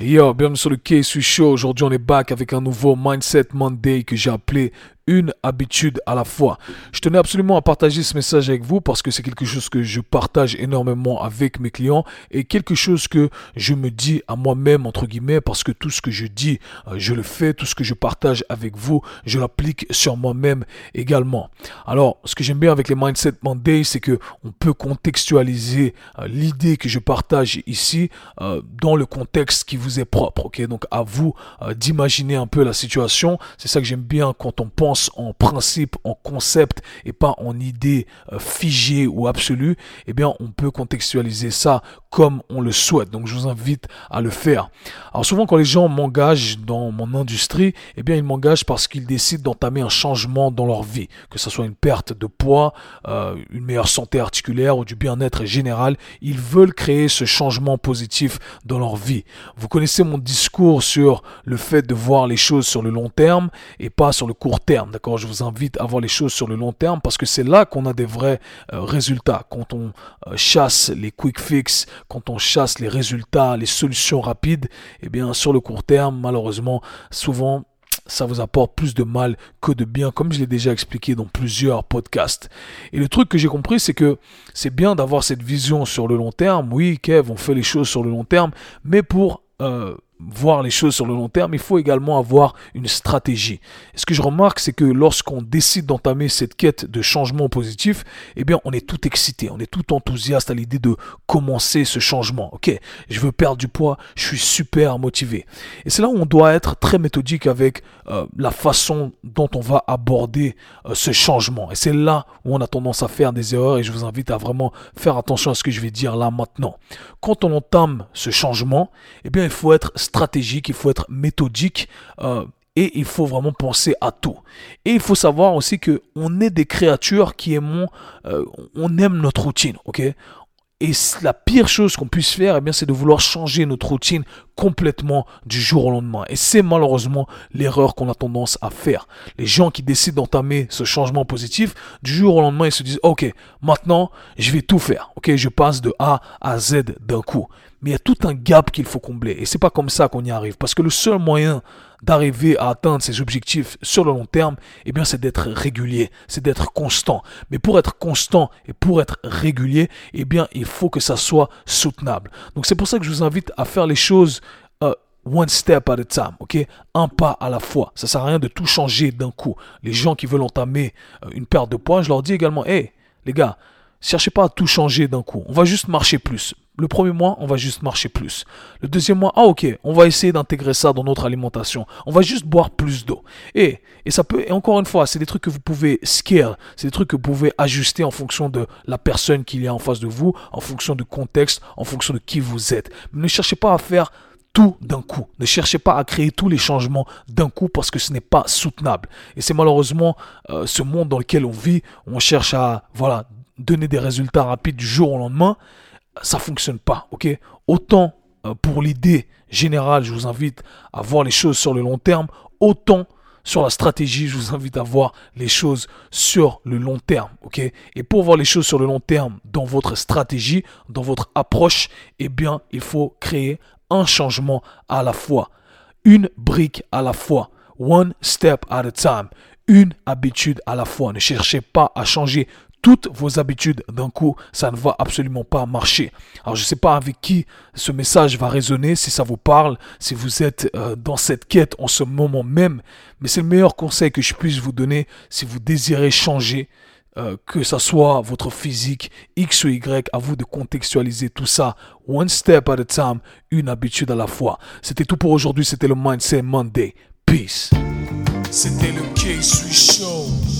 Yo, bienvenue sur le K-Sui Show. Aujourd'hui, on est back avec un nouveau Mindset Monday que j'ai appelé une habitude à la fois. Je tenais absolument à partager ce message avec vous parce que c'est quelque chose que je partage énormément avec mes clients et quelque chose que je me dis à moi-même, entre guillemets, parce que tout ce que je dis, euh, je le fais, tout ce que je partage avec vous, je l'applique sur moi-même également. Alors, ce que j'aime bien avec les Mindset Monday, c'est que on peut contextualiser euh, l'idée que je partage ici euh, dans le contexte qui vous est propre. Ok, donc à vous d'imaginer un peu la situation. C'est ça que j'aime bien quand on pense en principe, en concept et pas en idée euh, figée ou absolue, eh bien, on peut contextualiser ça comme on le souhaite. Donc, je vous invite à le faire. Alors, souvent, quand les gens m'engagent dans mon industrie, eh bien, ils m'engagent parce qu'ils décident d'entamer un changement dans leur vie, que ce soit une perte de poids, euh, une meilleure santé articulaire ou du bien-être général. Ils veulent créer ce changement positif dans leur vie. Vous connaissez mon discours sur le fait de voir les choses sur le long terme et pas sur le court terme. D'accord Je vous invite à voir les choses sur le long terme parce que c'est là qu'on a des vrais euh, résultats. Quand on euh, chasse les quick fix, quand on chasse les résultats, les solutions rapides, eh bien, sur le court terme, malheureusement, souvent, ça vous apporte plus de mal que de bien, comme je l'ai déjà expliqué dans plusieurs podcasts. Et le truc que j'ai compris, c'est que c'est bien d'avoir cette vision sur le long terme. Oui, Kev, on fait les choses sur le long terme, mais pour euh, voir les choses sur le long terme, il faut également avoir une stratégie. Ce que je remarque, c'est que lorsqu'on décide d'entamer cette quête de changement positif, eh bien, on est tout excité, on est tout enthousiaste à l'idée de commencer ce changement. Ok, je veux perdre du poids, je suis super motivé. Et c'est là où on doit être très méthodique avec euh, la façon dont on va aborder euh, ce changement. Et c'est là où on a tendance à faire des erreurs et je vous invite à vraiment faire attention à ce que je vais dire là maintenant. Quand on entame ce changement, eh bien, il faut être il faut être méthodique. Euh, et il faut vraiment penser à tout. Et il faut savoir aussi que on est des créatures qui aiment, euh, on aime notre routine, ok? Et la pire chose qu'on puisse faire, eh bien, c'est de vouloir changer notre routine complètement du jour au lendemain. Et c'est malheureusement l'erreur qu'on a tendance à faire. Les gens qui décident d'entamer ce changement positif, du jour au lendemain, ils se disent, OK, maintenant, je vais tout faire. OK, je passe de A à Z d'un coup. Mais il y a tout un gap qu'il faut combler. Et c'est pas comme ça qu'on y arrive. Parce que le seul moyen d'arriver à atteindre ses objectifs sur le long terme, eh bien, c'est d'être régulier, c'est d'être constant. Mais pour être constant et pour être régulier, eh bien, il faut que ça soit soutenable. Donc, c'est pour ça que je vous invite à faire les choses euh, one step at a time, ok? Un pas à la fois. Ça sert à rien de tout changer d'un coup. Les gens qui veulent entamer euh, une perte de poids, je leur dis également, hé, les gars, cherchez pas à tout changer d'un coup. On va juste marcher plus. Le premier mois, on va juste marcher plus. Le deuxième mois, ah ok, on va essayer d'intégrer ça dans notre alimentation. On va juste boire plus d'eau. Et, et ça peut, et encore une fois, c'est des trucs que vous pouvez scale, c'est des trucs que vous pouvez ajuster en fonction de la personne qui est en face de vous, en fonction du contexte, en fonction de qui vous êtes. ne cherchez pas à faire tout d'un coup. Ne cherchez pas à créer tous les changements d'un coup parce que ce n'est pas soutenable. Et c'est malheureusement euh, ce monde dans lequel on vit. On cherche à voilà donner des résultats rapides du jour au lendemain ça fonctionne pas, ok? Autant euh, pour l'idée générale, je vous invite à voir les choses sur le long terme, autant sur la stratégie, je vous invite à voir les choses sur le long terme, ok? Et pour voir les choses sur le long terme dans votre stratégie, dans votre approche, eh bien, il faut créer un changement à la fois, une brique à la fois, one step at a time, une habitude à la fois. Ne cherchez pas à changer toutes vos habitudes d'un coup, ça ne va absolument pas marcher. Alors je ne sais pas avec qui ce message va résonner, si ça vous parle, si vous êtes euh, dans cette quête en ce moment même, mais c'est le meilleur conseil que je puisse vous donner si vous désirez changer. Euh, que ça soit votre physique, X ou Y, à vous de contextualiser tout ça, one step at a time, une habitude à la fois. C'était tout pour aujourd'hui, c'était le Mindset Monday. Peace. C'était le K-Sui Show.